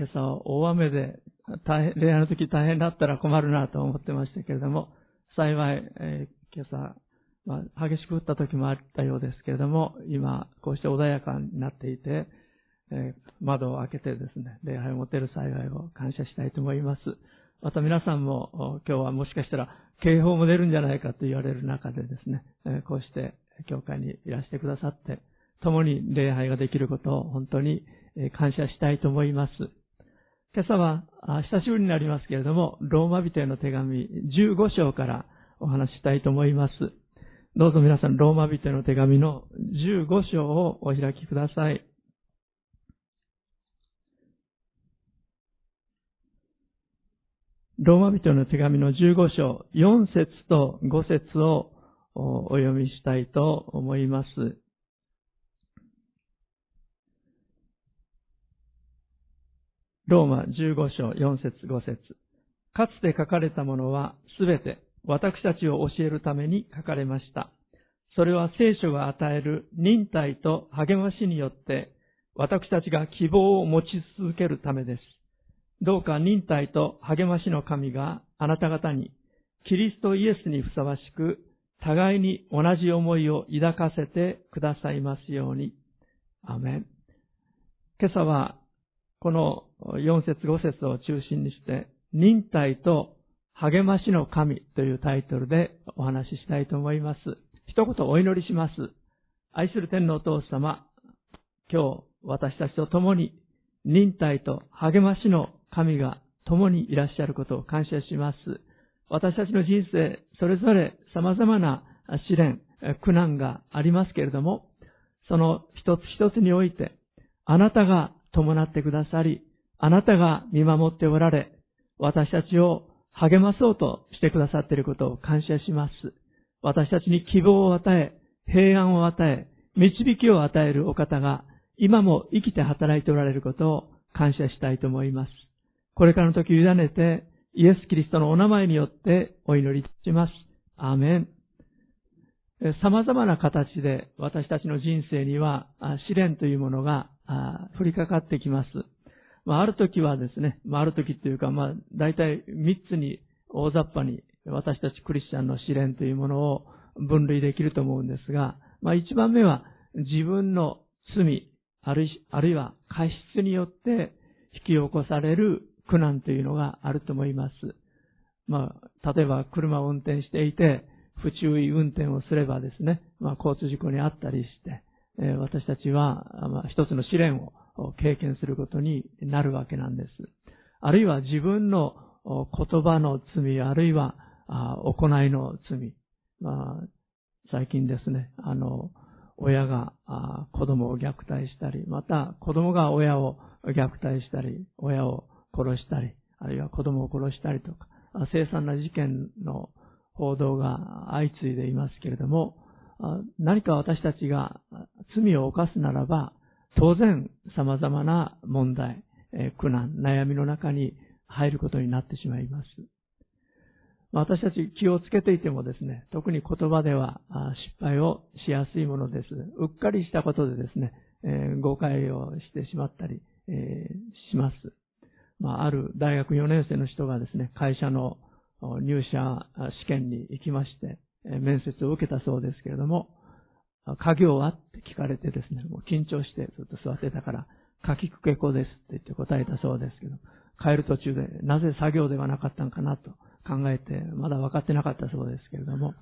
今朝大雨で大変、礼拝の時大変だったら困るなと思ってましたけれども、幸い、えー、今朝、まあ、激しく降った時もあったようですけれども、今、こうして穏やかになっていて、えー、窓を開けてですね、礼拝を持てる幸いを感謝したいと思います。また皆さんも今日はもしかしたら警報も出るんじゃないかと言われる中でですね、えー、こうして教会にいらしてくださって、共に礼拝ができることを本当に感謝したいと思います。今朝は久しぶりになりますけれども、ローマ人への手紙15章からお話ししたいと思います。どうぞ皆さん、ローマ人への手紙の15章をお開きください。ローマ人の手紙の15章、4節と5節をお読みしたいと思います。ローマ15章4節5節かつて書かれたものはすべて私たちを教えるために書かれました。それは聖書が与える忍耐と励ましによって私たちが希望を持ち続けるためです。どうか忍耐と励ましの神があなた方にキリストイエスにふさわしく互いに同じ思いを抱かせてくださいますように。アメン。今朝はこの4節5節を中心にして、忍耐と励ましの神というタイトルでお話ししたいと思います。一言お祈りします。愛する天皇お父様、今日私たちと共に忍耐と励ましの神が共にいらっしゃることを感謝します。私たちの人生、それぞれ様々な試練、苦難がありますけれども、その一つ一つにおいて、あなたが伴ってくださり、あなたが見守っておられ、私たちを励まそうとしてくださっていることを感謝します。私たちに希望を与え、平安を与え、導きを与えるお方が、今も生きて働いておられることを感謝したいと思います。これからの時委ねて、イエス・キリストのお名前によってお祈りいたします。アーメン。様々な形で私たちの人生には試練というものがあ降りかかってきます。まあ、ある時はですね、まあ、ある時というか、まあ、大体3つに大雑把に私たちクリスチャンの試練というものを分類できると思うんですが、まあ、1番目は自分の罪、あるいは過失によって引き起こされる苦難というのがあると思います。まあ、例えば車を運転していて、不注意運転をすればですね、まあ、交通事故にあったりして、私たちは、一つの試練を経験することになるわけなんです。あるいは自分の言葉の罪、あるいは行いの罪。まあ、最近ですね、あの、親が子供を虐待したり、また子供が親を虐待したり、親を殺したり、あるいは子供を殺したりとか、凄惨な事件の報道が相次いでいますけれども、何か私たちが罪を犯すならば、当然様々な問題、苦難、悩みの中に入ることになってしまいます。私たち気をつけていてもですね、特に言葉では失敗をしやすいものです。うっかりしたことでですね、誤解をしてしまったり、します。ま、ある大学4年生の人がですね、会社の入社試験に行きまして、面接を受けたそうですけれども、家業はって聞かれてですね、もう緊張してずっと座ってたから、かきくけこですって言って答えたそうですけど、帰る途中でなぜ作業ではなかったのかなと考えて、まだ分かってなかったそうですけれども、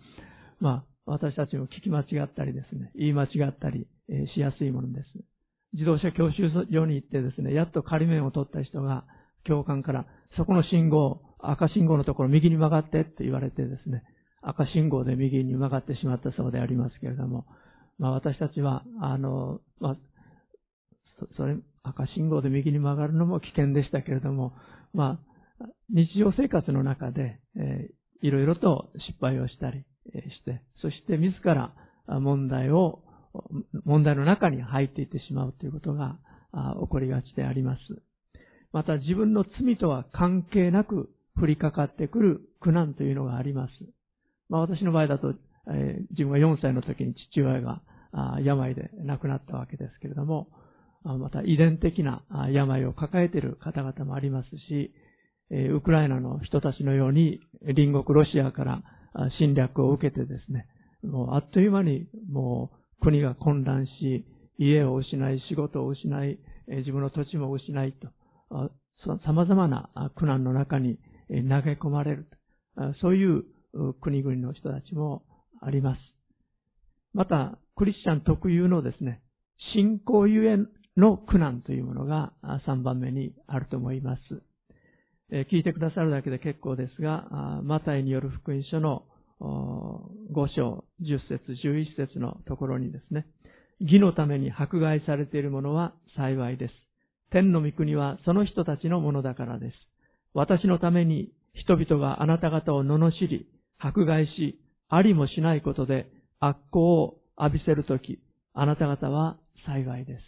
まあ、私たちも聞き間違ったりですね、言い間違ったりしやすいものです。自動車教習所に行ってですね、やっと仮面を取った人が、教官から、そこの信号、赤信号のところ右に曲がってって言われてですね、赤信号で右に曲がってしまったそうでありますけれども、まあ私たちは、あの、まあ、それ、赤信号で右に曲がるのも危険でしたけれども、まあ、日常生活の中で、えー、いろいろと失敗をしたりして、そして自ら問題を、問題の中に入っていってしまうということが起こりがちであります。また自分の罪とは関係なく降りかかってくる苦難というのがあります。まあ私の場合だと、え、自分が4歳の時に父親が病で亡くなったわけですけれども、また遺伝的な病を抱えている方々もありますし、ウクライナの人たちのように隣国ロシアから侵略を受けてですね、もうあっという間にもう国が混乱し、家を失い、仕事を失い、自分の土地も失いと、様々な苦難の中に投げ込まれる。そういう国々の人たちもあります。また、クリスチャン特有のですね、信仰ゆえの苦難というものが3番目にあると思います。聞いてくださるだけで結構ですが、マタイによる福音書の5章10節11節のところにですね、義のために迫害されているものは幸いです。天の御国はその人たちのものだからです。私のために人々があなた方を罵り、迫害し、ありもしないことで悪行を浴びせるとき、あなた方は幸いです。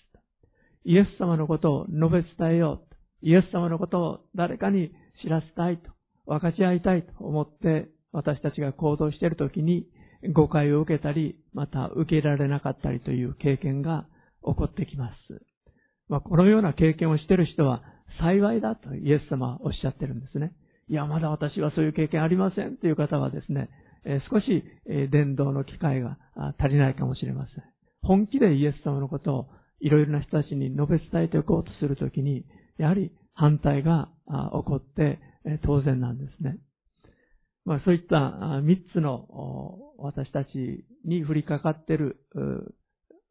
イエス様のことを述べ伝えよう。イエス様のことを誰かに知らせたいと、分かち合いたいと思って私たちが行動しているときに誤解を受けたり、また受け入れられなかったりという経験が起こってきます。まあ、このような経験をしている人は幸いだとイエス様はおっしゃってるんですね。いや、まだ私はそういう経験ありませんという方はですね、少し伝道の機会が足りないかもしれません。本気でイエス様のことをいろいろな人たちに述べ伝えていこうとするときに、やはり反対が起こって当然なんですね。まあそういった三つの私たちに降りかかってる、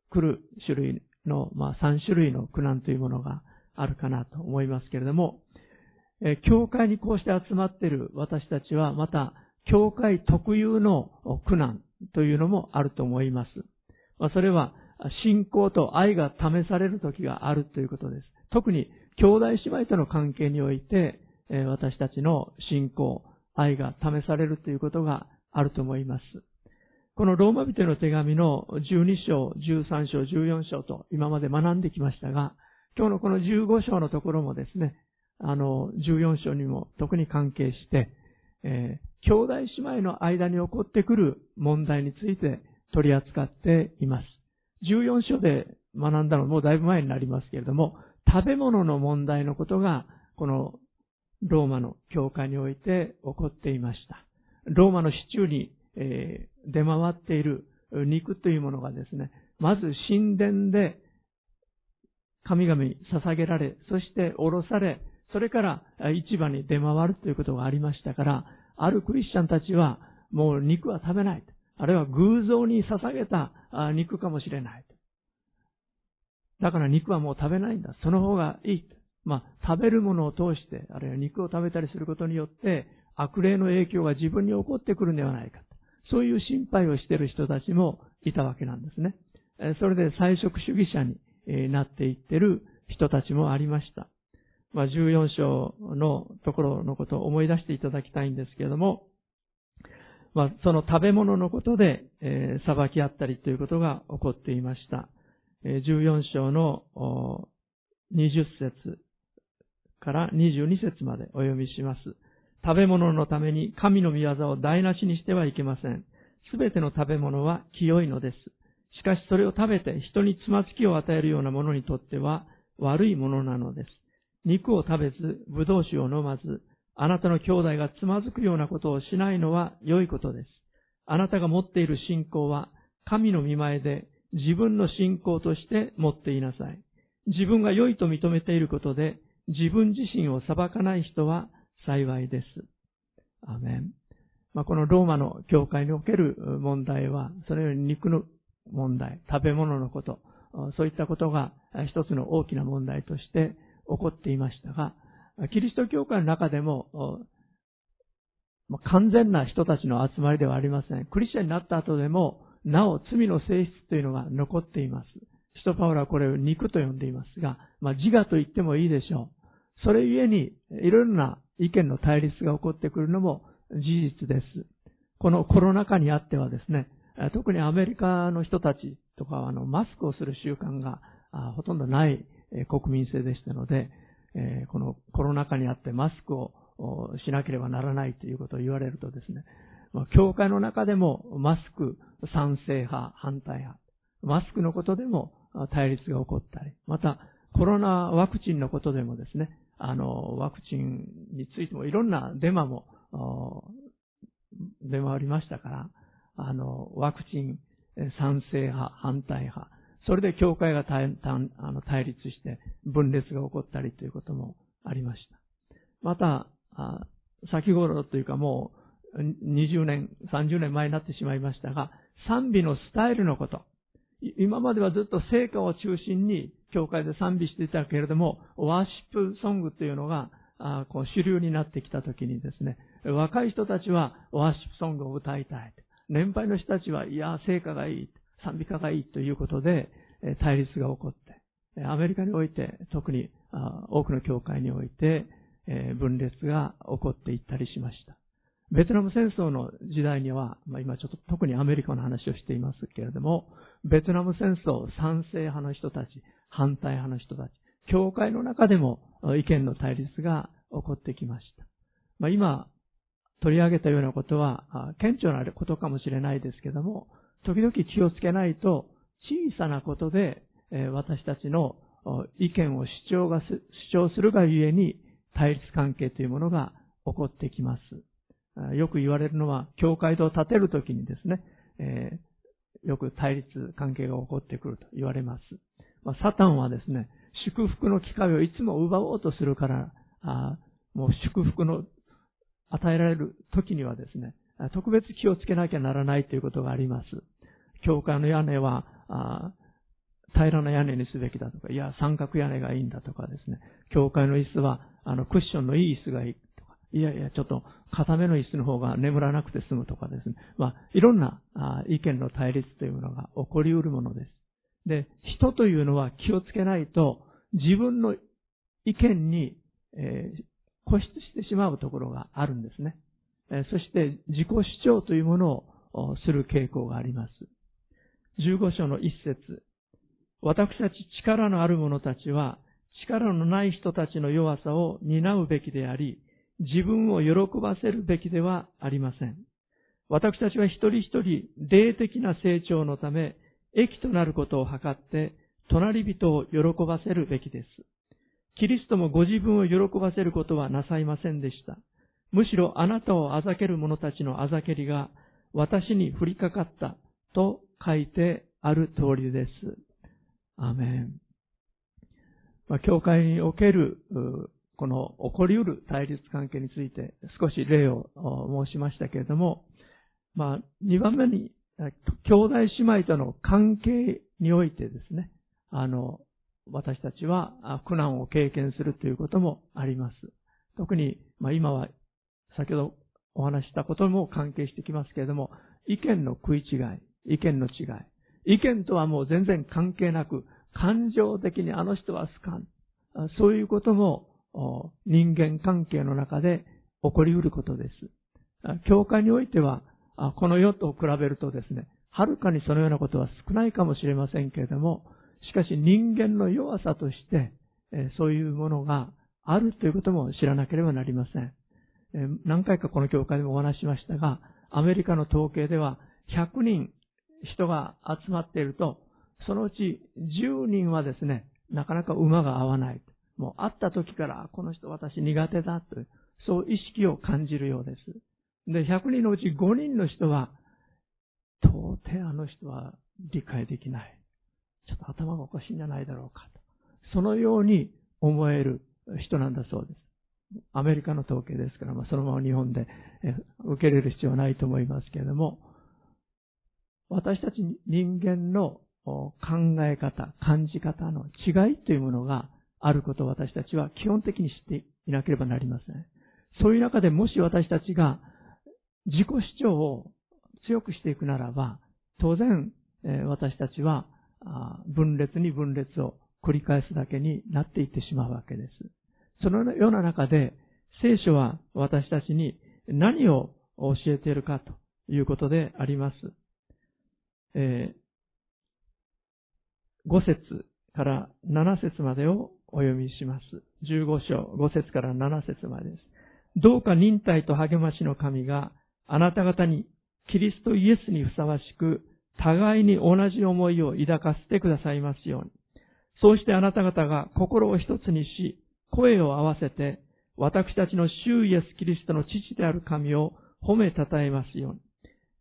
来る種類の、まあ三種類の苦難というものがあるかなと思いますけれども、教会にこうして集まっている私たちはまた教会特有の苦難というのもあると思います。それは信仰と愛が試される時があるということです。特に兄弟姉妹との関係において、私たちの信仰、愛が試されるということがあると思います。このローマ人の手紙の12章、13章、14章と今まで学んできましたが、今日のこの15章のところもですね、あの、14章にも特に関係して、えー、兄弟姉妹の間に起こってくる問題について取り扱っています。14章で学んだのもうだいぶ前になりますけれども、食べ物の問題のことが、このローマの教会において起こっていました。ローマの市中に、えー、出回っている肉というものがですね、まず神殿で神々に捧げられ、そしておろされ、それから市場に出回るということがありましたから、あるクリスチャンたちはもう肉は食べない。あるいは偶像に捧げた肉かもしれない。だから肉はもう食べないんだ。その方がいい。まあ、食べるものを通して、あるいは肉を食べたりすることによって、悪霊の影響が自分に起こってくるんではないか。そういう心配をしている人たちもいたわけなんですね。それで菜食主義者になっていっている人たちもありました。まあ、14章のところのことを思い出していただきたいんですけれども、まあ、その食べ物のことで、えー、裁き合ったりということが起こっていました。えー、14章の20節から22節までお読みします。食べ物のために神の御業を台無しにしてはいけません。すべての食べ物は清いのです。しかしそれを食べて人につまつきを与えるようなものにとっては悪いものなのです。肉を食べず、葡萄酒を飲まず、あなたの兄弟がつまずくようなことをしないのは良いことです。あなたが持っている信仰は、神の見前で自分の信仰として持っていなさい。自分が良いと認めていることで、自分自身を裁かない人は幸いです。アメン。まあ、このローマの教会における問題は、そのように肉の問題、食べ物のこと、そういったことが一つの大きな問題として起こっていましたが、キリスト教会の中でも、完全な人たちの集まりではありません。クリスチャンになった後でも、なお罪の性質というのが残っています。使徒パウロはこれを肉と呼んでいますが、まあ、自我と言ってもいいでしょう。それゆえに、いろいろな意見の対立が起こってくるのも事実です。このコロナ禍にあってはですね、特にアメリカの人たちとかはあのマスクをする習慣がほとんどない国民性でしたので、このコロナ禍にあってマスクをしなければならないということを言われるとですね、教会の中でもマスク賛成派、反対派、マスクのことでも対立が起こったり、またコロナワクチンのことでもですね、あの、ワクチンについてもいろんなデマも出回りましたから、あの、ワクチン賛成派、反対派、それで教会が対対立して分裂が起こったりということもありました。また、先頃というかもう20年、30年前になってしまいましたが、賛美のスタイルのこと。今まではずっと聖歌を中心に教会で賛美していたけれども、ワーシップソングというのがあこう主流になってきたときにですね、若い人たちはワーシップソングを歌いたい。年配の人たちは、いや、聖歌がいい。賛美歌がいいということで、対立が起こって、アメリカにおいて、特に多くの教会において、分裂が起こっていったりしました。ベトナム戦争の時代には、まあ、今ちょっと特にアメリカの話をしていますけれども、ベトナム戦争賛成派の人たち、反対派の人たち、教会の中でも意見の対立が起こってきました。まあ、今取り上げたようなことは顕著なことかもしれないですけども、時々気をつけないと小さなことで私たちの意見を主張が主張するがゆえに対立関係というものが起こってきます。よく言われるのは、教会堂を建てるときにですね、え、よく対立関係が起こってくると言われます。ま、サタンはですね、祝福の機会をいつも奪おうとするから、あもう祝福の与えられる時にはですね、特別気をつけなきゃならないということがあります。教会の屋根は、あ平らな屋根にすべきだとか、いや、三角屋根がいいんだとかですね、教会の椅子は、あの、クッションのいい椅子がいいとか、いやいや、ちょっと、固めの椅子の方が眠らなくて済むとかですね、まあ、いろんなあ意見の対立というものが起こり得るものです。で、人というのは気をつけないと、自分の意見に、えー、固執してしまうところがあるんですね。えー、そして自己主張というものをする傾向があります。15章の一節。私たち力のある者たちは、力のない人たちの弱さを担うべきであり、自分を喜ばせるべきではありません。私たちは一人一人、霊的な成長のため、益となることを図って、隣人を喜ばせるべきです。キリストもご自分を喜ばせることはなさいませんでした。むしろあなたをあざける者たちのあざけりが私に降りかかったと書いてある通りです。アメン。まあ、教会における、この起こり得る対立関係について少し例を申しましたけれども、まあ、2番目に、兄弟姉妹との関係においてですね、あの、私たちは苦難を経験するということもあります。特に、まあ、今は先ほどお話したことも関係してきますけれども、意見の食い違い、意見の違い。意見とはもう全然関係なく、感情的にあの人は好かん。そういうことも人間関係の中で起こり得ることです。教会においては、この世と比べるとですね、はるかにそのようなことは少ないかもしれませんけれども、しかし人間の弱さとして、そういうものがあるということも知らなければなりません。何回かこの教会でもお話しましたが、アメリカの統計では100人人が集まっていると、そのうち10人はですね、なかなか馬が合わない。もう会った時から、この人私苦手だという、そう意識を感じるようです。で、100人のうち5人の人は、到底あの人は理解できない。ちょっと頭がおかしいんじゃないだろうかと。そのように思える人なんだそうです。アメリカの統計ですから、まあ、そのまま日本で受け入れる必要はないと思いますけれども、私たち人間の考え方、感じ方の違いというものがあることを私たちは基本的に知っていなければなりません。そういう中でもし私たちが自己主張を強くしていくならば、当然私たちは分裂に分裂を繰り返すだけになっていってしまうわけです。そのような中で、聖書は私たちに何を教えているかということであります。えー、5節から7節までをお読みします。15章5節から7節までです。どうか忍耐と励ましの神があなた方にキリストイエスにふさわしく互いに同じ思いを抱かせてくださいますように。そうしてあなた方が心を一つにし、声を合わせて、私たちの主イエス・キリストの父である神を褒めたたえますように。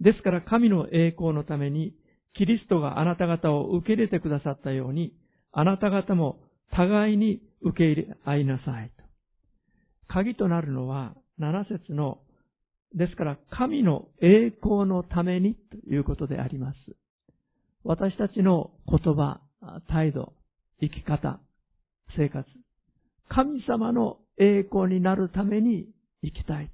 ですから神の栄光のために、キリストがあなた方を受け入れてくださったように、あなた方も互いに受け入れ合いなさいと。鍵となるのは、7節の、ですから神の栄光のためにということであります。私たちの言葉、態度、生き方、生活、神様の栄光になるために生きたい。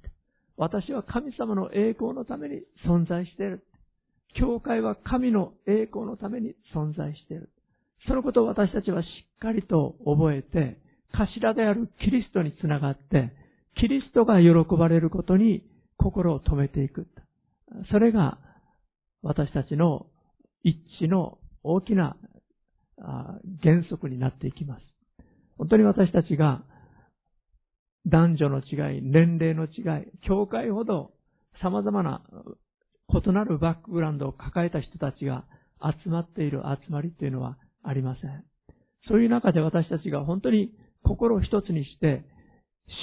私は神様の栄光のために存在している。教会は神の栄光のために存在している。そのことを私たちはしっかりと覚えて、頭であるキリストにつながって、キリストが喜ばれることに心を止めていく。それが私たちの一致の大きな原則になっていきます。本当に私たちが男女の違い、年齢の違い、教会ほど様々な異なるバックグラウンドを抱えた人たちが集まっている集まりというのはありません。そういう中で私たちが本当に心を一つにして、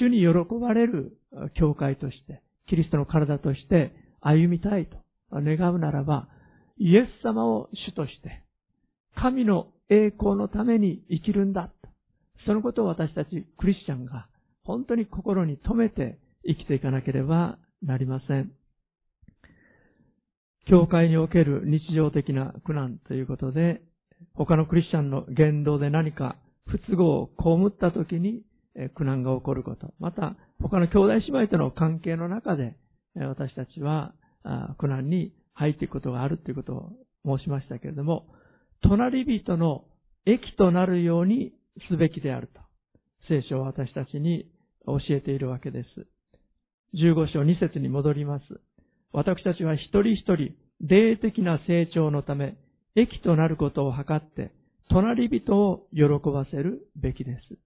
主に喜ばれる教会として、キリストの体として歩みたいと願うならば、イエス様を主として、神の栄光のために生きるんだ。そのことを私たちクリスチャンが本当に心に留めて生きていかなければなりません。教会における日常的な苦難ということで、他のクリスチャンの言動で何か不都合を被った時に苦難が起こること。また、他の兄弟姉妹との関係の中で、私たちは苦難に入っていくことがあるということを申しましたけれども、隣人の益となるようにすべきであると。聖書は私たちに教えているわけです。15章2節に戻ります。私たちは一人一人、霊的な成長のため、益となることを図って、隣人を喜ばせるべきです。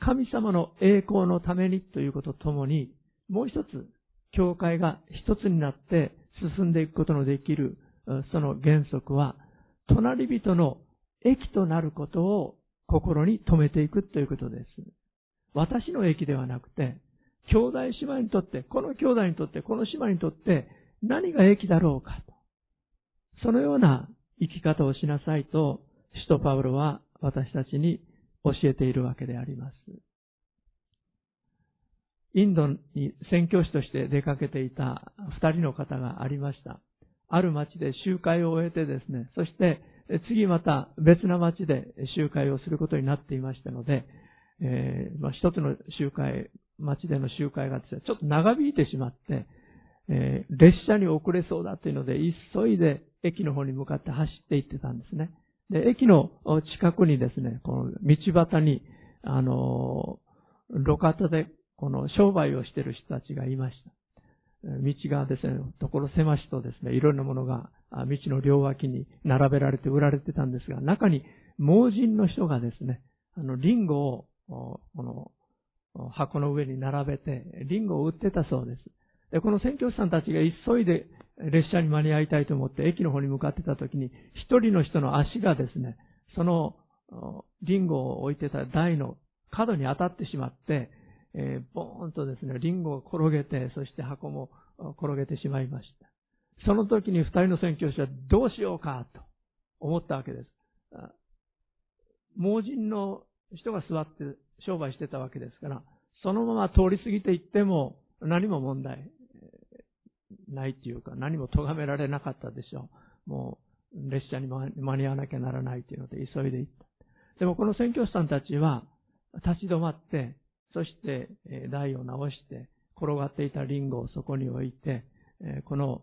神様の栄光のためにということとともに、もう一つ、教会が一つになって進んでいくことのできる、その原則は、隣人の益となることを心に留めていくということです。私の益ではなくて、兄弟姉妹にとって、この兄弟にとって、この姉妹にとって何が益だろうかと。そのような生き方をしなさいと、使徒パウロは私たちに教えているわけであります。インドに宣教師として出かけていた二人の方がありました。ある町で集会を終えてですね、そして次また別な町で集会をすることになっていましたので、えー、まあ、一つの集会、町での集会がですね、ちょっと長引いてしまって、えー、列車に遅れそうだというので、急いで駅の方に向かって走って行ってたんですね。で、駅の近くにですね、この道端に、あの、路肩でこの商売をしている人たちがいました。道がですね、ところ狭しとですね、いろんなものが道の両脇に並べられて売られてたんですが、中に盲人の人がですね、あの、リンゴを、この、箱の上に並べて、リンゴを売ってたそうです。で、この宣教師さんたちが急いで列車に間に合いたいと思って駅の方に向かってた時に、一人の人の足がですね、その、リンゴを置いてた台の角に当たってしまって、えー、ボーンとですね、リンゴを転げて、そして箱も転げてしまいました。その時に二人の宣教師はどうしようかと思ったわけです。盲人の人が座って商売してたわけですから、そのまま通り過ぎていっても何も問題ないっていうか、何も咎められなかったでしょう。もう列車に間に合わなきゃならないというので急いで行った。でもこの宣教師さんたちは立ち止まって、そして台を直して転がっていたリンゴをそこに置いて、この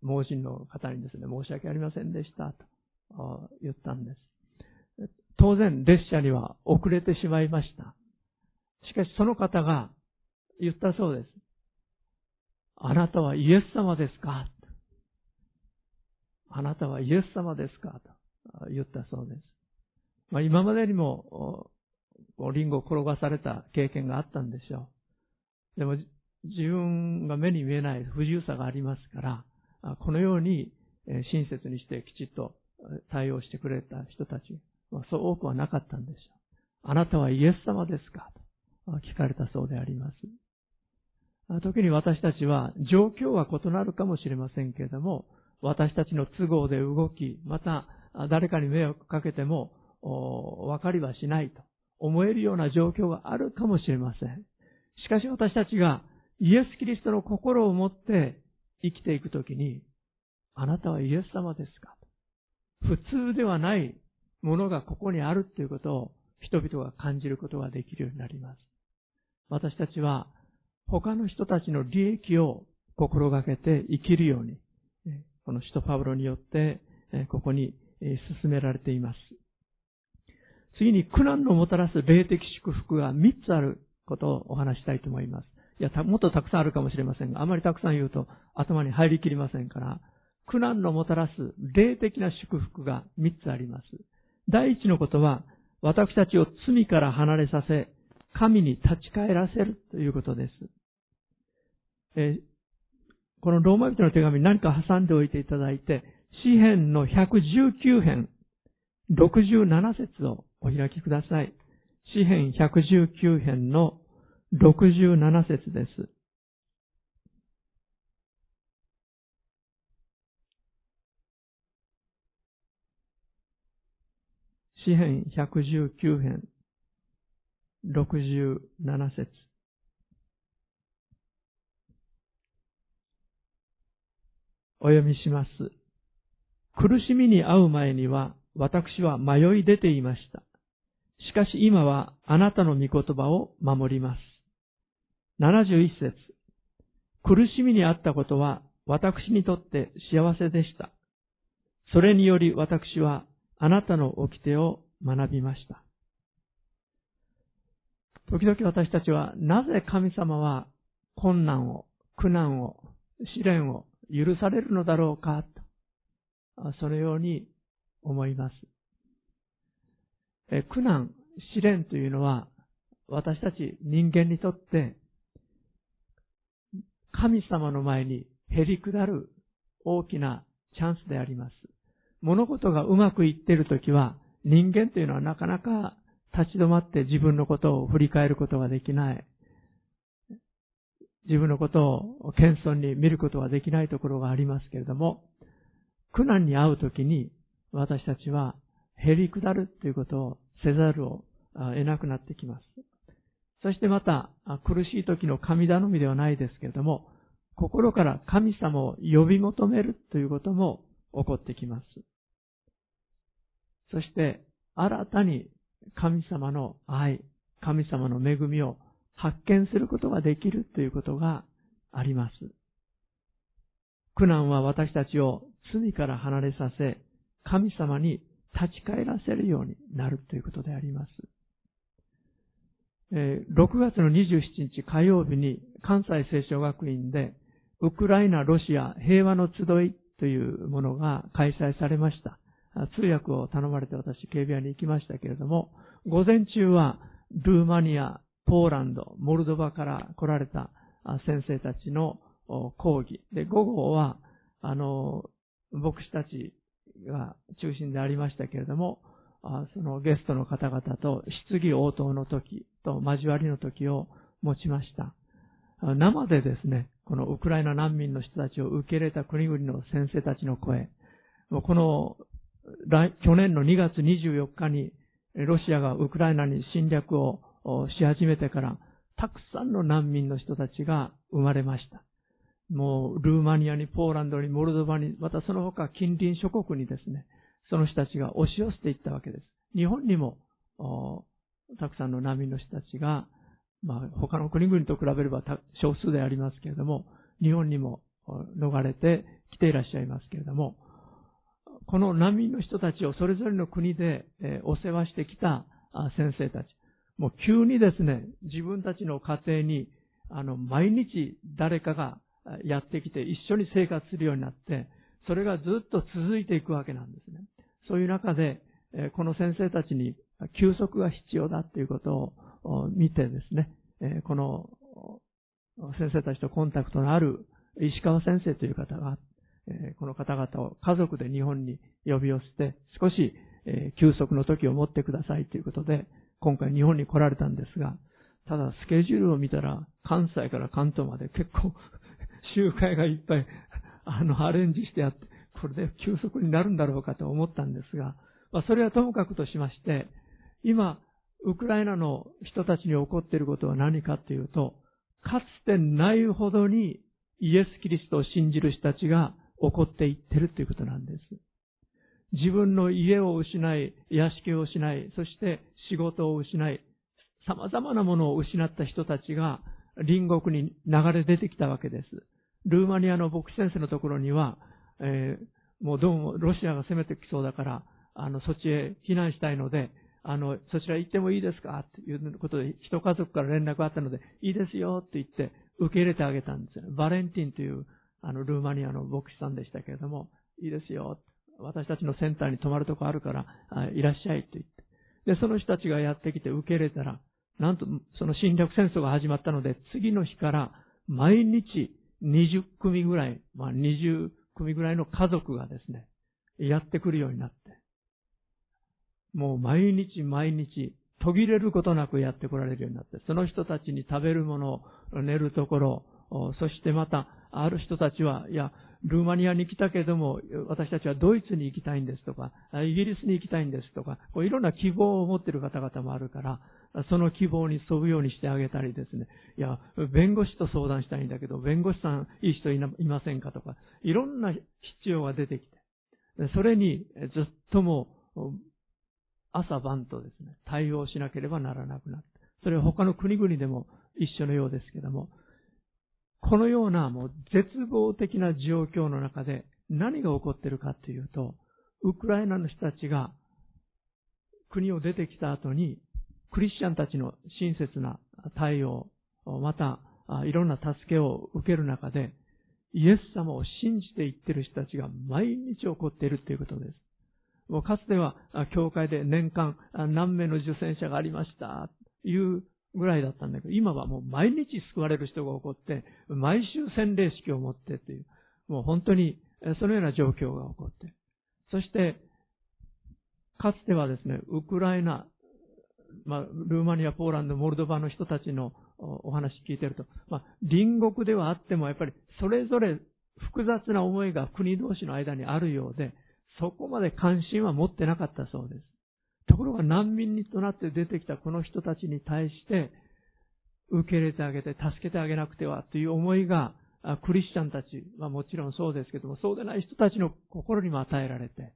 盲人の方にですね、申し訳ありませんでしたと言ったんです。当然列車には遅れてしまいました。しかしその方が言ったそうです。あなたはイエス様ですか？あなたはイエス様ですか？と言ったそうです。まあ、今までにも、リンゴを転がされた経験があったんでしょう。でも、自分が目に見えない不自由さがありますから、このように親切にしてきちっと対応してくれた人たち、そう多くはなかったんでしょう。あなたはイエス様ですか？と聞かれたそうであります。時に私たちは状況は異なるかもしれませんけれども、私たちの都合で動き、また誰かに迷惑かけても分かりはしないと思えるような状況があるかもしれません。しかし私たちがイエス・キリストの心を持って生きていくときに、あなたはイエス様ですか？普通ではないものがここにあるということを人々が感じることができるようになります。私たちは他の人たちの利益を心がけて生きるように、この使徒パブロによってここに進められています。次に苦難のもたらす霊的祝福が3つあることをお話したいと思います。いや、もっとたくさんあるかもしれませんが、あまりたくさん言うと頭に入りきりませんから、苦難のもたらす霊的な祝福が3つあります。第一のことは、私たちを罪から離れさせ、神に立ち返らせるということです。えこのローマ人の手紙何か挟んでおいていただいて、詩編の119編、67節をお開きください。詩編119編の67節です。詩編119編67節お読みします。苦しみに遭う前には私は迷い出ていました。しかし今はあなたの御言葉を守ります。71節苦しみにあったことは私にとって幸せでした。それにより私はあなたの掟を学びました。時々私たちはなぜ神様は困難を、苦難を、試練を許されるのだろうかと、そのように思います。苦難、試練というのは私たち人間にとって神様の前にへり下る大きなチャンスであります。物事がうまくいっているときは、人間というのはなかなか立ち止まって自分のことを振り返ることができない。自分のことを謙遜に見ることはできないところがありますけれども、苦難に遭うときに私たちはへり下るということをせざるを得なくなってきます。そしてまた、苦しい時の神頼みではないですけれども、心から神様を呼び求めるということも起こってきます。そして、新たに神様の愛、神様の恵みを発見することができるということがあります。苦難は私たちを罪から離れさせ、神様に立ち返らせるようになるということであります。6月の27日火曜日に関西聖書学院でウクライナ、ロシア平和の集いというものが開催されました。通訳を頼まれて私、警備屋に行きましたけれども、午前中はルーマニア、ポーランド、モルドバから来られた先生たちの講義。で、午後は、あの、牧師たちが中心でありましたけれども、そのゲストの方々と質疑応答の時と交わりの時を持ちました。生でですね、このウクライナ難民の人たちを受け入れた国々の先生たちの声、この去年の2月24日にロシアがウクライナに侵略をし始めてから、たくさんの難民の人たちが生まれました。もう、ルーマニアに、ポーランドに、モルドバに、またその他近隣諸国にですね、その人たちが押し寄せていったわけです。日本にも、たくさんの難民の人たちが、まあ、他の国々と比べれば少数でありますけれども、日本にも逃れて来ていらっしゃいますけれども、この難民の人たちをそれぞれの国でお世話してきた先生たち、もう急にですね、自分たちの家庭に、あの、毎日誰かがやってきて一緒に生活するようになって、それがずっと続いていくわけなんですね。そういう中で、この先生たちに休息が必要だということを見てですね、この先生たちとコンタクトのある石川先生という方が、えこの方々を家族で日本に呼び寄せて、少し、休息の時を持ってくださいということで、今回日本に来られたんですが、ただスケジュールを見たら、関西から関東まで結構 集会がいっぱい、あの、アレンジしてあって、これで休息になるんだろうかと思ったんですが、まあ、それはともかくとしまして、今、ウクライナの人たちに起こっていることは何かというと、かつてないほどにイエス・キリストを信じる人たちが起こっていってるということなんです。自分の家を失い、屋敷を失い、そして仕事を失い、様々なものを失った人たちが隣国に流れ出てきたわけです。ルーマニアの牧師先生のところには、えー、もうどうもロシアが攻めてきそうだから、あの、そっちへ避難したいので、あの、そちら行ってもいいですか？っていうことで、一家族から連絡があったので、いいですよって言って受け入れてあげたんですよ。バレンティンという、あの、ルーマニアの牧師さんでしたけれども、いいですよ。私たちのセンターに泊まるとこあるから、いらっしゃいって言って。で、その人たちがやってきて受け入れたら、なんと、その侵略戦争が始まったので、次の日から毎日20組ぐらい、まあ20組ぐらいの家族がですね、やってくるようになって、もう毎日毎日途切れることなくやってこられるようになって、その人たちに食べるもの、寝るところ、そしてまた、ある人たちは、いや、ルーマニアに来たけども、私たちはドイツに行きたいんですとか、イギリスに行きたいんですとか、こういろんな希望を持っている方々もあるから、その希望に沿うようにしてあげたりですね。いや、弁護士と相談したいんだけど、弁護士さんいい人いませんかとか、いろんな必要が出てきて、それにずっともう朝晩とですね、対応しなければならなくなった。それは他の国々でも一緒のようですけども、このようなもう絶望的な状況の中で何が起こっているかというと、ウクライナの人たちが国を出てきた後に、クリスチャンたちの親切な対応、またいろんな助けを受ける中で、イエス様を信じていってる人たちが毎日起こっているということです。もうかつては、教会で年間何名の受選者がありました、というぐらいだったんだけど、今はもう毎日救われる人が起こって、毎週洗礼式を持ってという、もう本当にそのような状況が起こって、そして、かつてはですね、ウクライナ、まあ、ルーマニア、ポーランド、モルドバの人たちのお話聞いてると、まあ、隣国ではあっても、やっぱりそれぞれ複雑な思いが国同士の間にあるようで、そこまで関心は持ってなかったそうです。ところが難民にとなって出てきたこの人たちに対して、受け入れてあげて、助けてあげなくてはという思いが、クリスチャンたちはもちろんそうですけども、そうでない人たちの心にも与えられて、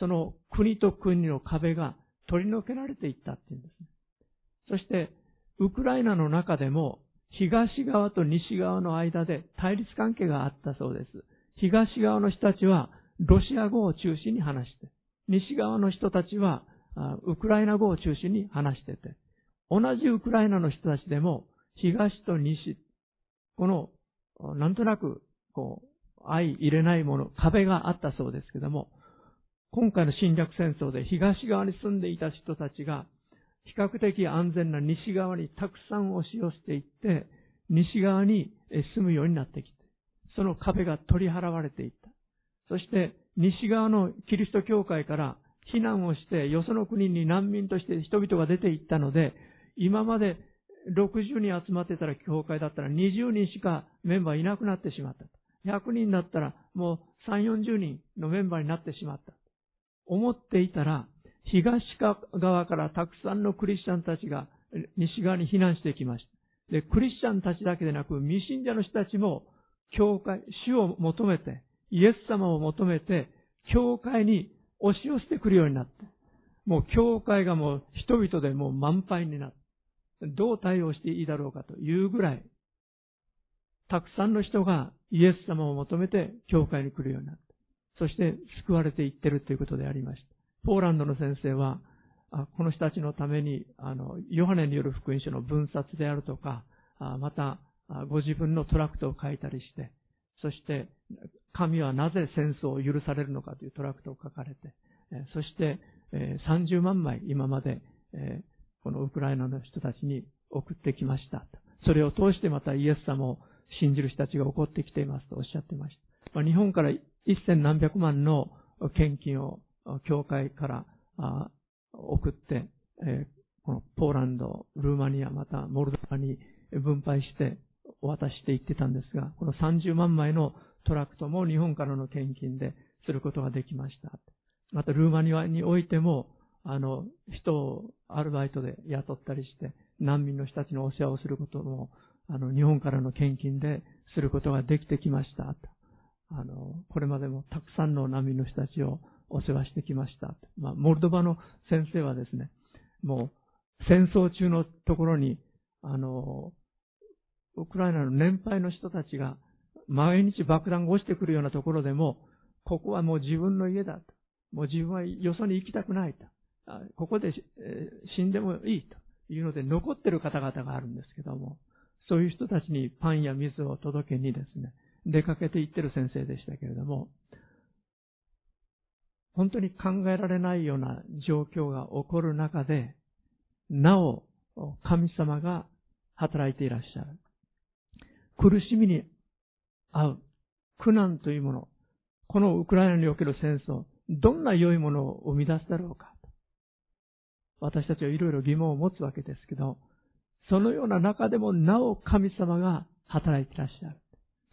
その国と国の壁が取り除けられていったっていうんですね。そして、ウクライナの中でも、東側と西側の間で対立関係があったそうです。東側の人たちは、ロシア語を中心に話して、西側の人たちは、ウクライナ語を中心に話してて、同じウクライナの人たちでも、東と西、この、なんとなく、こう、相入れないもの、壁があったそうですけども、今回の侵略戦争で東側に住んでいた人たちが、比較的安全な西側にたくさん押し寄せていって、西側に住むようになってきて、その壁が取り払われていった。そして西側のキリスト教会から避難をしてよその国に難民として人々が出て行ったので、今まで60人集まってたら教会だったら20人しかメンバーいなくなってしまった。100人だったらもう3、40人のメンバーになってしまった。思っていたら、東側からたくさんのクリスチャンたちが西側に避難してきました。で、クリスチャンたちだけでなく、未信者の人たちも、教会、主を求めて、イエス様を求めて、教会に押し寄せてくるようになって、もう教会がもう人々でもう満杯になって、どう対応していいだろうかというぐらい、たくさんの人がイエス様を求めて教会に来るようになって、そして救われていってるということでありました。ポーランドの先生は、この人たちのために、あの、ヨハネによる福音書の分冊であるとか、また、ご自分のトラクトを書いたりして、そして、神はなぜ戦争を許されるのかというトラクトを書かれて、そして30万枚今までこのウクライナの人たちに送ってきました。それを通してまたイエス様を信じる人たちが起こってきていますとおっしゃっていました。日本から一千何百万の献金を教会から送って、このポーランド、ルーマニア、またモルドバに分配してお渡していってたんですが、この30万枚のトラクトも日本からの献金ですることができました。またルーマニアにおいても、あの、人をアルバイトで雇ったりして、難民の人たちのお世話をすることも、あの、日本からの献金ですることができてきました。あの、これまでもたくさんの難民の人たちをお世話してきました。まあ、モルドバの先生はですね、もう戦争中のところに、あの、ウクライナの年配の人たちが毎日爆弾が落ちてくるようなところでも、ここはもう自分の家だと。もう自分はよそに行きたくないと。ここで死んでもいいというので残ってる方々があるんですけども、そういう人たちにパンや水を届けにですね、出かけていってる先生でしたけれども、本当に考えられないような状況が起こる中で、なお神様が働いていらっしゃる。苦しみに遭う苦難というもの、このウクライナにおける戦争、どんな良いものを生み出すだろうか。私たちはいろいろ疑問を持つわけですけど、そのような中でもなお神様が働いていらっしゃる。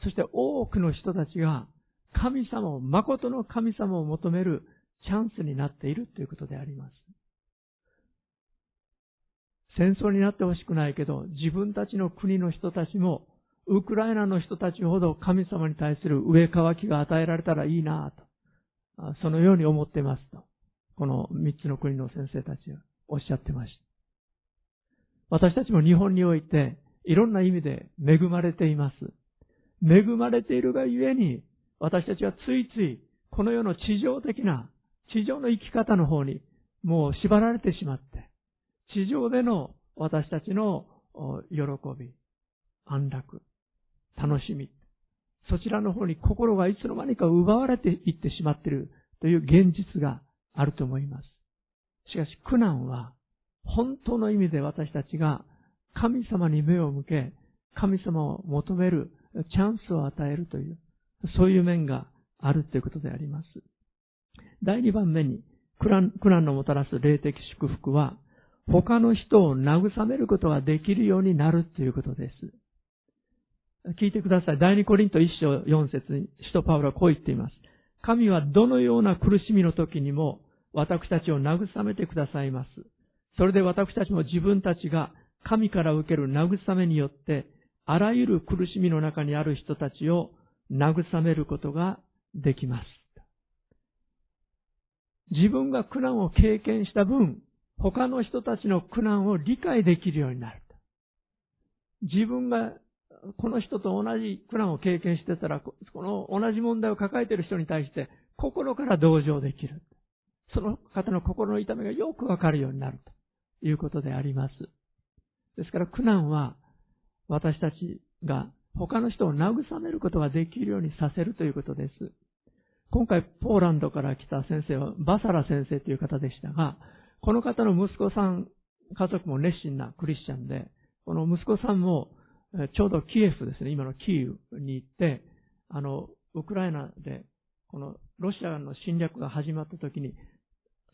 そして多くの人たちが神様を、誠の神様を求めるチャンスになっているということであります。戦争になってほしくないけど、自分たちの国の人たちも、ウクライナの人たちほど神様に対する上乾きが与えられたらいいなと、そのように思っていますと、この三つの国の先生たちはおっしゃってました。私たちも日本において、いろんな意味で恵まれています。恵まれているがゆえに、私たちはついつい、この世の地上的な、地上の生き方の方に、もう縛られてしまって、地上での私たちの喜び、安楽、楽しみ、そちらの方に心がいつの間にか奪われていってしまっているという現実があると思います。しかし苦難は本当の意味で私たちが神様に目を向け、神様を求めるチャンスを与えるという、そういう面があるということであります。第2番目に、苦難のもたらす霊的祝福は、他の人を慰めることができるようになるということです。聞いてください。第2コリント1章4節に、使徒パウロはこう言っています。神はどのような苦しみの時にも、私たちを慰めてくださいます。それで私たちも自分たちが神から受ける慰めによって、あらゆる苦しみの中にある人たちを慰めることができます。自分が苦難を経験した分、他の人たちの苦難を理解できるようになる。自分がこの人と同じ苦難を経験してたら、この同じ問題を抱えている人に対して心から同情できる。その方の心の痛みがよくわかるようになるということであります。ですから苦難は私たちが他の人を慰めることができるようにさせるということです。今回ポーランドから来た先生はバサラ先生という方でしたが、この方の息子さん、家族も熱心なクリスチャンで、この息子さんもちょうどキエフですね、今のキーウに行って、あの、ウクライナで、このロシアの侵略が始まった時に、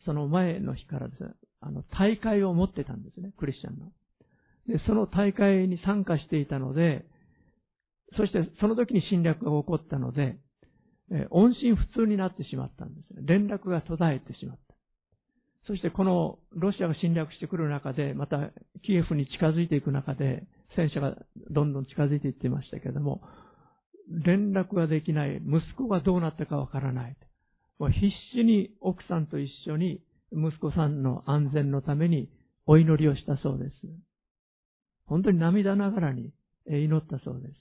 その前の日からですね、あの、大会を持ってたんですね、クリスチャンの。で、その大会に参加していたので、そしてその時に侵略が起こったので、え音信不通になってしまったんですね。連絡が途絶えてしまった。そしてこのロシアが侵略してくる中で、またキエフに近づいていく中で、戦車がどんどん近づいていってましたけれども、連絡ができない、息子がどうなったかわからない。もう必死に奥さんと一緒に息子さんの安全のためにお祈りをしたそうです。本当に涙ながらに祈ったそうです。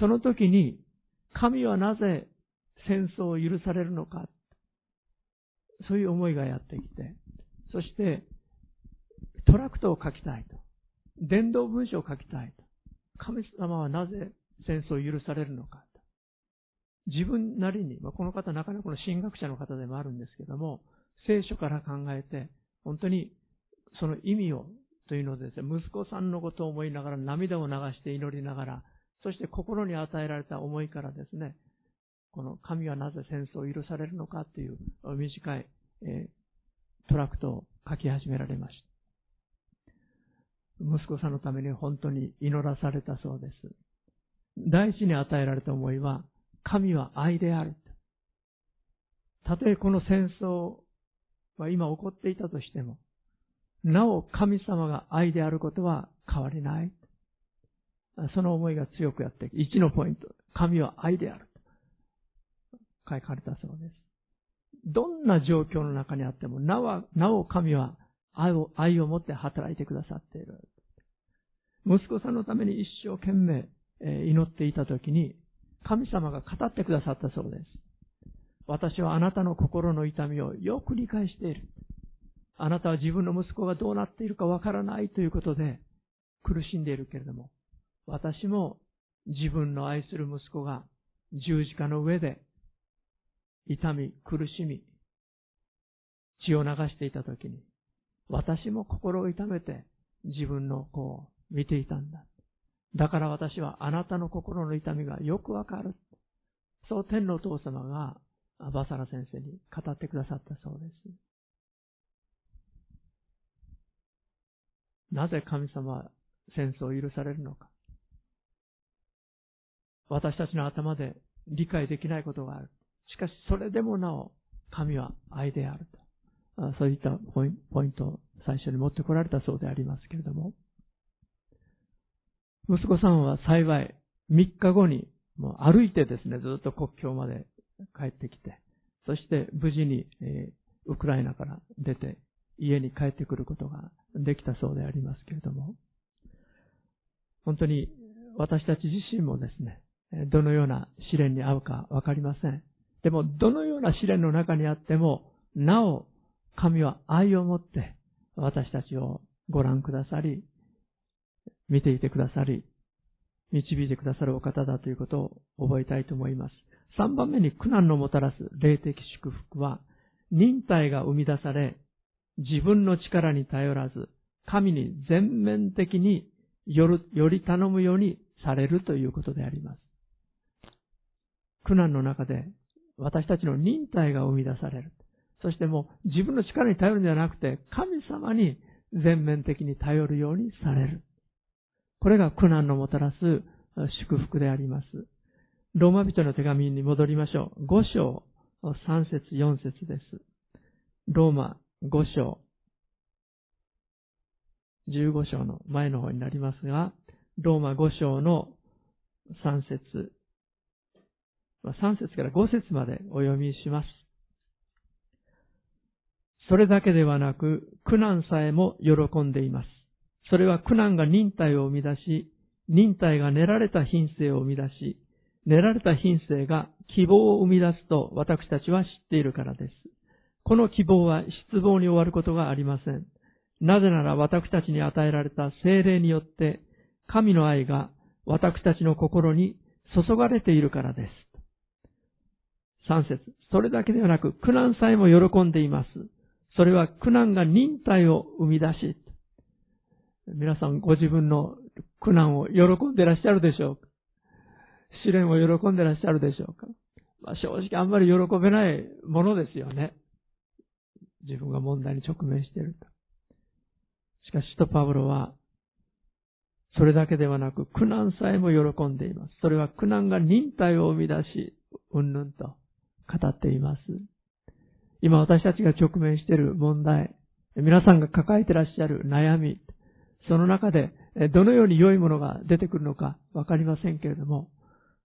その時に、神はなぜ戦争を許されるのか、そういう思いがやってきて、そして、トラクトを書きたいと。伝道文書を書きたいと。神様はなぜ戦争を許されるのか。自分なりに、まあ、この方なかなかの神学者の方でもあるんですけども、聖書から考えて、本当にその意味をというのですね、息子さんのことを思いながら涙を流して祈りながら、そして心に与えられた思いからですね、この神はなぜ戦争を許されるのかという短い、えトラクトを書き始められました。息子さんのために本当に祈らされたそうです。第一に与えられた思いは、神は愛である。たとえこの戦争は今起こっていたとしても、なお神様が愛であることは変わりない。その思いが強くやって1のポイント。神は愛である。書かれたそうです。どんな状況の中にあっても、なお神は愛を、愛を持って働いてくださっている。息子さんのために一生懸命祈っていたときに、神様が語ってくださったそうです。私はあなたの心の痛みをよく理解している。あなたは自分の息子がどうなっているかわからないということで苦しんでいるけれども、私も自分の愛する息子が十字架の上で痛み、苦しみ、血を流していたときに、私も心を痛めて自分の子を見ていたんだ。だから私はあなたの心の痛みがよくわかる。そう天のお父様がバサラ先生に語ってくださったそうです。なぜ神様は戦争を許されるのか。私たちの頭で理解できないことがある。しかし、それでもなお、神は愛であると。そういったポイントを最初に持ってこられたそうでありますけれども。息子さんは幸い、3日後に、もう歩いてですね、ずっと国境まで帰ってきて、そして無事に、え、ウクライナから出て、家に帰ってくることができたそうでありますけれども、本当に私たち自身もですね、どのような試練に遭うかわかりません。でも、どのような試練の中にあっても、なお、神は愛を持って私たちをご覧くださり、見ていてくださり、導いてくださるお方だということを覚えたいと思います。3番目に苦難のもたらす霊的祝福は、忍耐が生み出され、自分の力に頼らず、神に全面的により頼むようにされるということであります。苦難の中で私たちの忍耐が生み出される。そしてもう自分の力に頼るんじゃなくて、神様に全面的に頼るようにされる。これが苦難のもたらす祝福であります。ローマ人の手紙に戻りましょう。5章3節4節です。ローマ5章15章の前の方になりますが、ローマ5章の3節3節から5節までお読みします。それだけではなく、苦難さえも喜んでいます。それは苦難が忍耐を生み出し、忍耐が練られた品性を生み出し、練られた品性が希望を生み出すと私たちは知っているからです。この希望は失望に終わることがありません。なぜなら私たちに与えられた精霊によって神の愛が私たちの心に注がれているからです。3節それだけではなく、苦難さえも喜んでいます。それは苦難が忍耐を生み出し、皆さんご自分の苦難を喜んでらっしゃるでしょうか？試練を喜んでらっしゃるでしょうか、まあ、正直あんまり喜べないものですよね。自分が問題に直面していると。しかし、とパウロは、それだけではなく、苦難さえも喜んでいます。それは苦難が忍耐を生み出し、うんぬんと語っています。今私たちが直面している問題、皆さんが抱えてらっしゃる悩み、その中でどのように良いものが出てくるのかわかりませんけれども、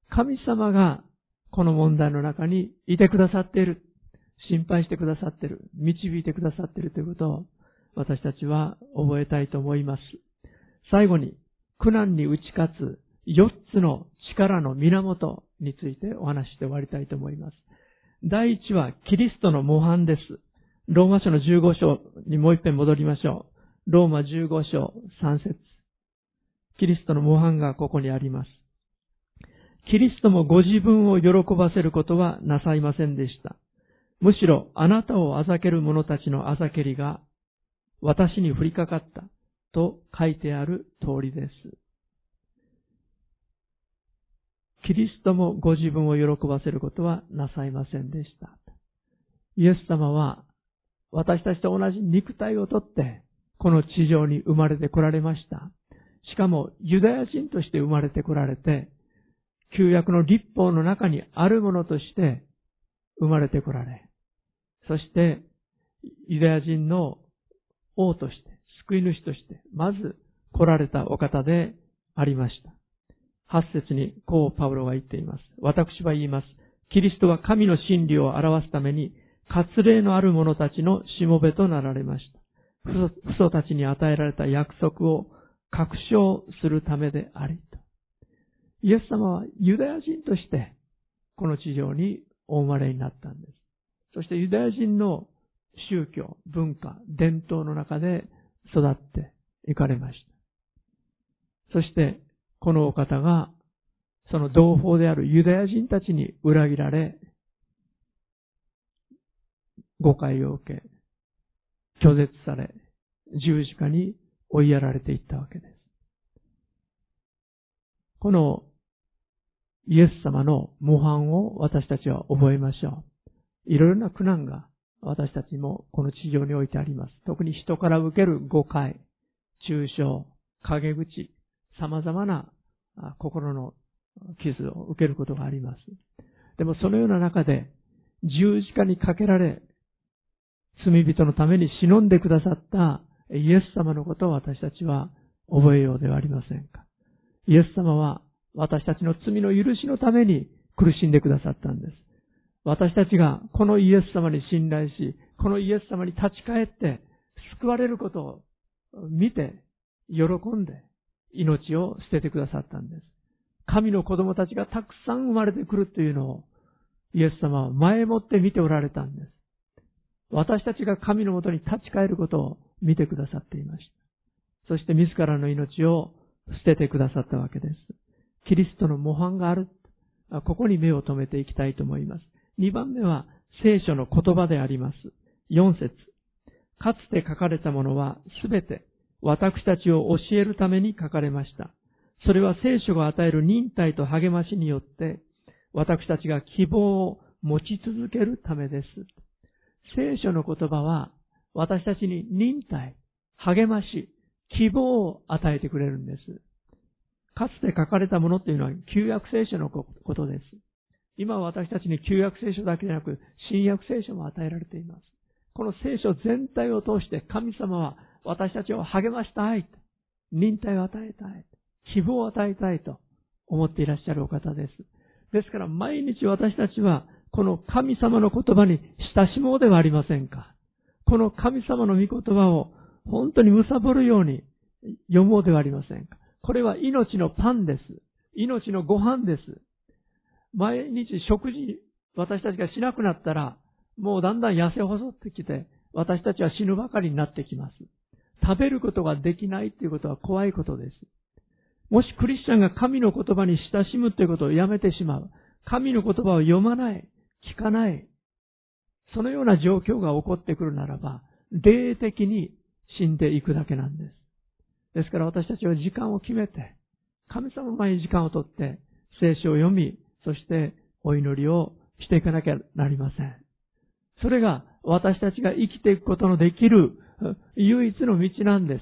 神様がこの問題の中にいてくださっている、心配してくださっている、導いてくださっているということを私たちは覚えたいと思います。最後に、苦難に打ち勝つ4つの力の源についてお話して終わりたいと思います。第一はキリストの模範です。ローマ書の15章にもう一遍戻りましょう。ローマ15章3節キリストの模範がここにあります。キリストもご自分を喜ばせることはなさいませんでした。むしろあなたをあざける者たちのあざけりが私に降りかかったと書いてある通りです。キリストもご自分を喜ばせることはなさいませんでした。イエス様は私たちと同じ肉体をとってこの地上に生まれてこられました。しかもユダヤ人として生まれてこられて、旧約の立法の中にあるものとして生まれてこられ、そしてユダヤ人の王として、救い主として、まず来られたお方でありました。八節にこうパウロが言っています。私は言います。キリストは神の真理を表すために、割礼のある者たちのしもべとなられました。父祖たちに与えられた約束を確証するためでありと。イエス様はユダヤ人としてこの地上にお生まれになったんです。そしてユダヤ人の宗教、文化、伝統の中で育っていかれました。そしてこのお方がその同胞であるユダヤ人たちに裏切られ、誤解を受け、拒絶され、十字架に追いやられていったわけです。このイエス様の模範を私たちは覚えましょう。いろいろな苦難が私たちもこの地上においてあります。特に人から受ける誤解、中傷、陰口、様々な心の傷を受けることがあります。でもそのような中で十字架にかけられ、罪人のために忍んでくださったイエス様のことを私たちは覚えようではありませんか。イエス様は私たちの罪の許しのために苦しんでくださったんです。私たちがこのイエス様に信頼し、このイエス様に立ち返って救われることを見て、喜んで命を捨ててくださったんです。神の子供たちがたくさん生まれてくるというのをイエス様は前もって見ておられたんです。私たちが神のもとに立ち返ることを見てくださっていました。そして自らの命を捨ててくださったわけです。キリストの模範がある。ここに目を留めていきたいと思います。2番目は聖書の言葉であります。4節かつて書かれたものはすべて私たちを教えるために書かれました。それは聖書が与える忍耐と励ましによって私たちが希望を持ち続けるためです。聖書の言葉は私たちに忍耐、励まし、希望を与えてくれるんです。かつて書かれたものっていうのは旧約聖書のことです。今私たちに旧約聖書だけでなく新約聖書も与えられています。この聖書全体を通して神様は私たちを励ましたい。忍耐を与えたい。希望を与えたいと思っていらっしゃるお方です。ですから毎日私たちはこの神様の言葉に親しもうではありませんか。この神様の御言葉を本当に貪るように読もうではありませんか。これは命のパンです。命のご飯です。毎日食事、私たちがしなくなったら、もうだんだん痩せ細ってきて、私たちは死ぬばかりになってきます。食べることができないということは怖いことです。もしクリスチャンが神の言葉に親しむということをやめてしまう。神の言葉を読まない。聞かない。そのような状況が起こってくるならば、霊的に死んでいくだけなんです。ですから私たちは時間を決めて、神様の前に時間をとって、聖書を読み、そしてお祈りをしていかなきゃなりません。それが私たちが生きていくことのできる唯一の道なんです。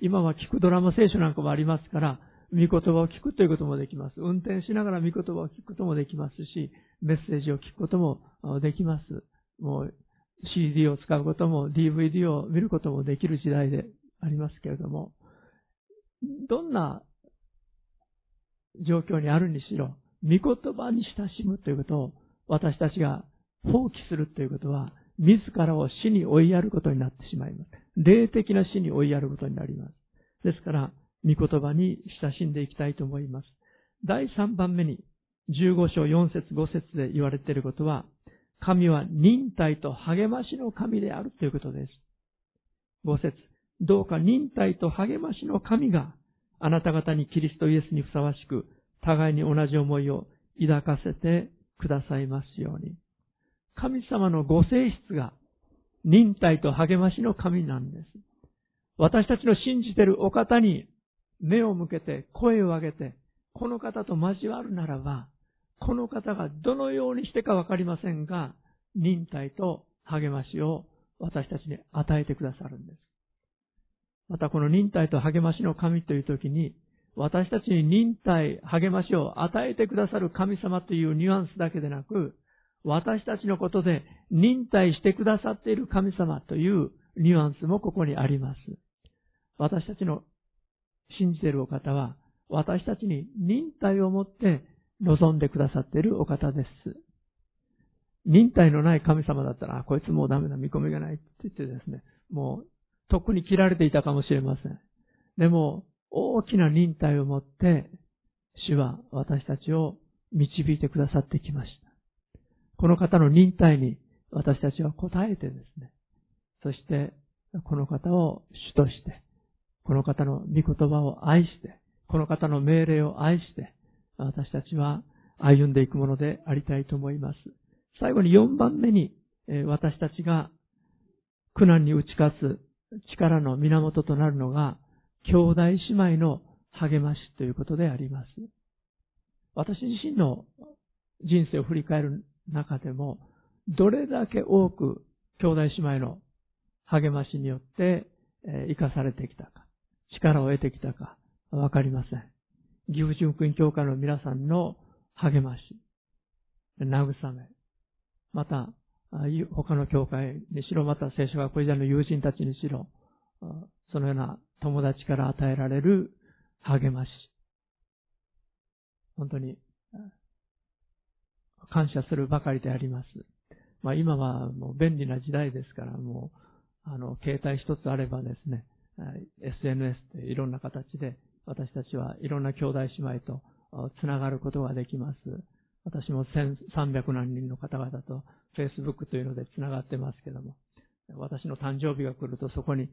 今は聞くドラマ聖書なんかもありますから、御言葉を聞くということもできます。運転しながら御言葉を聞くこともできますし、メッセージを聞くこともできます。もう CD を使うことも DVD を見ることもできる時代でありますけれども、どんな状況にあるにしろ、御言葉に親しむということを私たちが放棄するということは、自らを死に追いやることになってしまいます。霊的な死に追いやることになります。ですから、御言葉に親しんでいきたいと思います。第3番目に、15章4節5節で言われていることは、神は忍耐と励ましの神であるということです。5節どうか忍耐と励ましの神があなた方にキリストイエスにふさわしく互いに同じ思いを抱かせてくださいますように。神様のご性質が忍耐と励ましの神なんです。私たちの信じているお方に目を向けて声を上げてこの方と交わるならば、この方がどのようにしてかわかりませんが、忍耐と励ましを私たちに与えてくださるんです。またこの忍耐と励ましの神という時に、私たちに忍耐、励ましを与えてくださる神様というニュアンスだけでなく、私たちのことで忍耐してくださっている神様というニュアンスもここにあります。私たちの信じているお方は、私たちに忍耐を持って望んでくださっているお方です。忍耐のない神様だったら、こいつもうダメだ、見込みがないって言ってですね、もう、とっくに切られていたかもしれません。でも、大きな忍耐を持って、主は私たちを導いてくださってきました。この方の忍耐に私たちは応えてですね、そして、この方を主として、この方の御言葉を愛して、この方の命令を愛して、私たちは歩んでいくものでありたいと思います。最後に4番目に、私たちが苦難に打ち勝つ力の源となるのが、兄弟姉妹の励ましということであります。私自身の人生を振り返る中でも、どれだけ多く兄弟姉妹の励ましによって生かされてきたか、力を得てきたか、わかりません。岐阜純君教会の皆さんの励まし、慰め、また、他の教会にしろ、また聖書学校時代の友人たちにしろ、そのような友達から与えられる励まし。本当に、感謝するばかりであります。まあ今はもう便利な時代ですから、もう、あの、携帯一つあればですね、SNS でいろんな形で私たちはいろんな兄弟姉妹とつながることができます。私も1300何人の方々と Facebook というのでつながってますけども、私の誕生日が来るとそこに、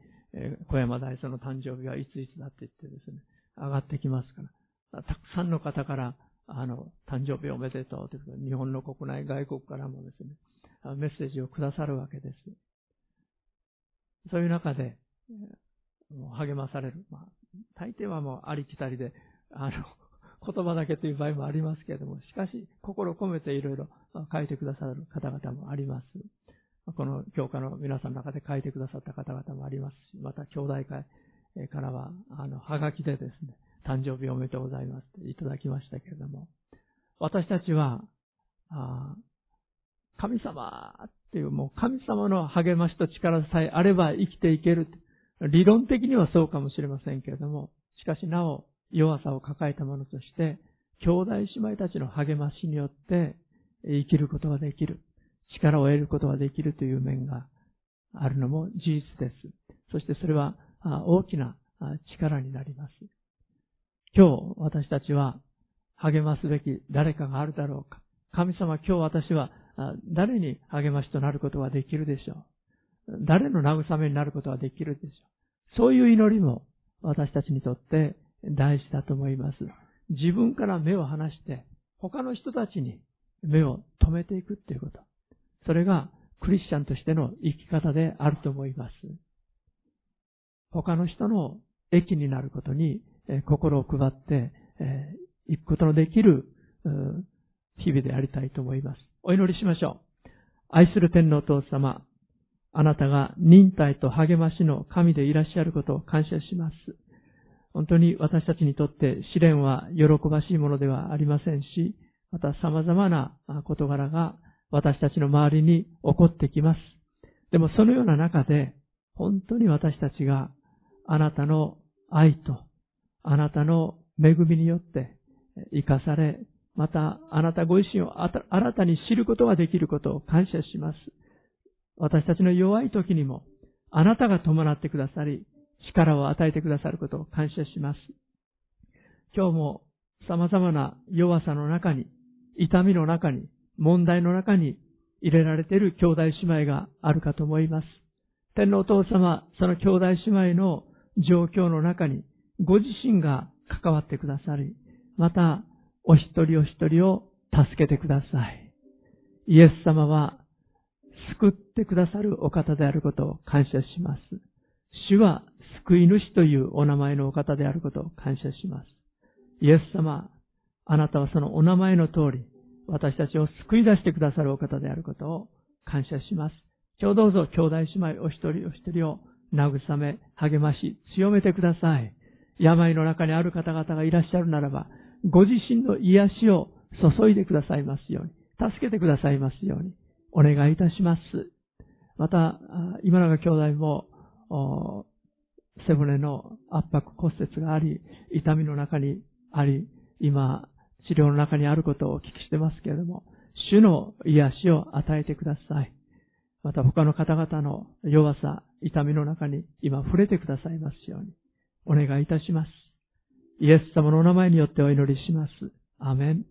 小山大佐の誕生日はいついつだって言ってですね、上がってきますから、たくさんの方から、あの、誕生日おめでとうということ、日本の国内、外国からもですね、メッセージをくださるわけです。そういう中で、励まされる。まあ、大抵はもうありきたりで、あの、言葉だけという場合もありますけれども、しかし、心込めていろいろ書いてくださる方々もあります。この教科の皆さんの中で書いてくださった方々もありますし、また兄弟会からは、あの、はがきでですね、誕生日おめでとうございますっていただきましたけれども、私たちは、あ神様っていうもう神様の励ましと力さえあれば生きていける。理論的にはそうかもしれませんけれども、しかしなお弱さを抱えた者として、兄弟姉妹たちの励ましによって生きることができる。力を得ることができるという面があるのも事実です。そしてそれは大きな力になります。今日私たちは励ますべき誰かがあるだろうか。神様今日私は誰に励ましとなることができるでしょう。誰の慰めになることができるでしょう。そういう祈りも私たちにとって大事だと思います。自分から目を離して他の人たちに目を止めていくっていうこと。それがクリスチャンとしての生き方であると思います。他の人の益になることにえ心を配っていくことのできる日々でありたいと思います。お祈りしましょう。愛する天皇父様、あなたが忍耐と励ましの神でいらっしゃることを感謝します。本当に私たちにとって試練は喜ばしいものではありませんし、また様々な事柄が私たちの周りに起こってきます。でもそのような中で、本当に私たちがあなたの愛と、あなたの恵みによって生かされ、またあなたご自身を新たに知ることができることを感謝します。私たちの弱い時にも、あなたが伴ってくださり、力を与えてくださることを感謝します。今日も様々な弱さの中に、痛みの中に、問題の中に入れられている兄弟姉妹があるかと思います。天皇お父様、その兄弟姉妹の状況の中に、ご自身が関わってくださり、また、お一人お一人を助けてください。イエス様は、救ってくださるお方であることを感謝します。主は救い主というお名前のお方であることを感謝します。イエス様、あなたはそのお名前の通り、私たちを救い出してくださるお方であることを感謝します。今日どうぞ兄弟姉妹お一人お一人を慰め、励まし、強めてください。病の中にある方々がいらっしゃるならば、ご自身の癒しを注いでくださいますように、助けてくださいますように、お願いいたします。また、今永兄弟も、背骨の圧迫骨折があり、痛みの中にあり、今、治療の中にあることをお聞きしてますけれども、主の癒しを与えてください。また他の方々の弱さ、痛みの中に今触れてくださいますように、お願いいたします。イエス様のお名前によってお祈りします。アメン。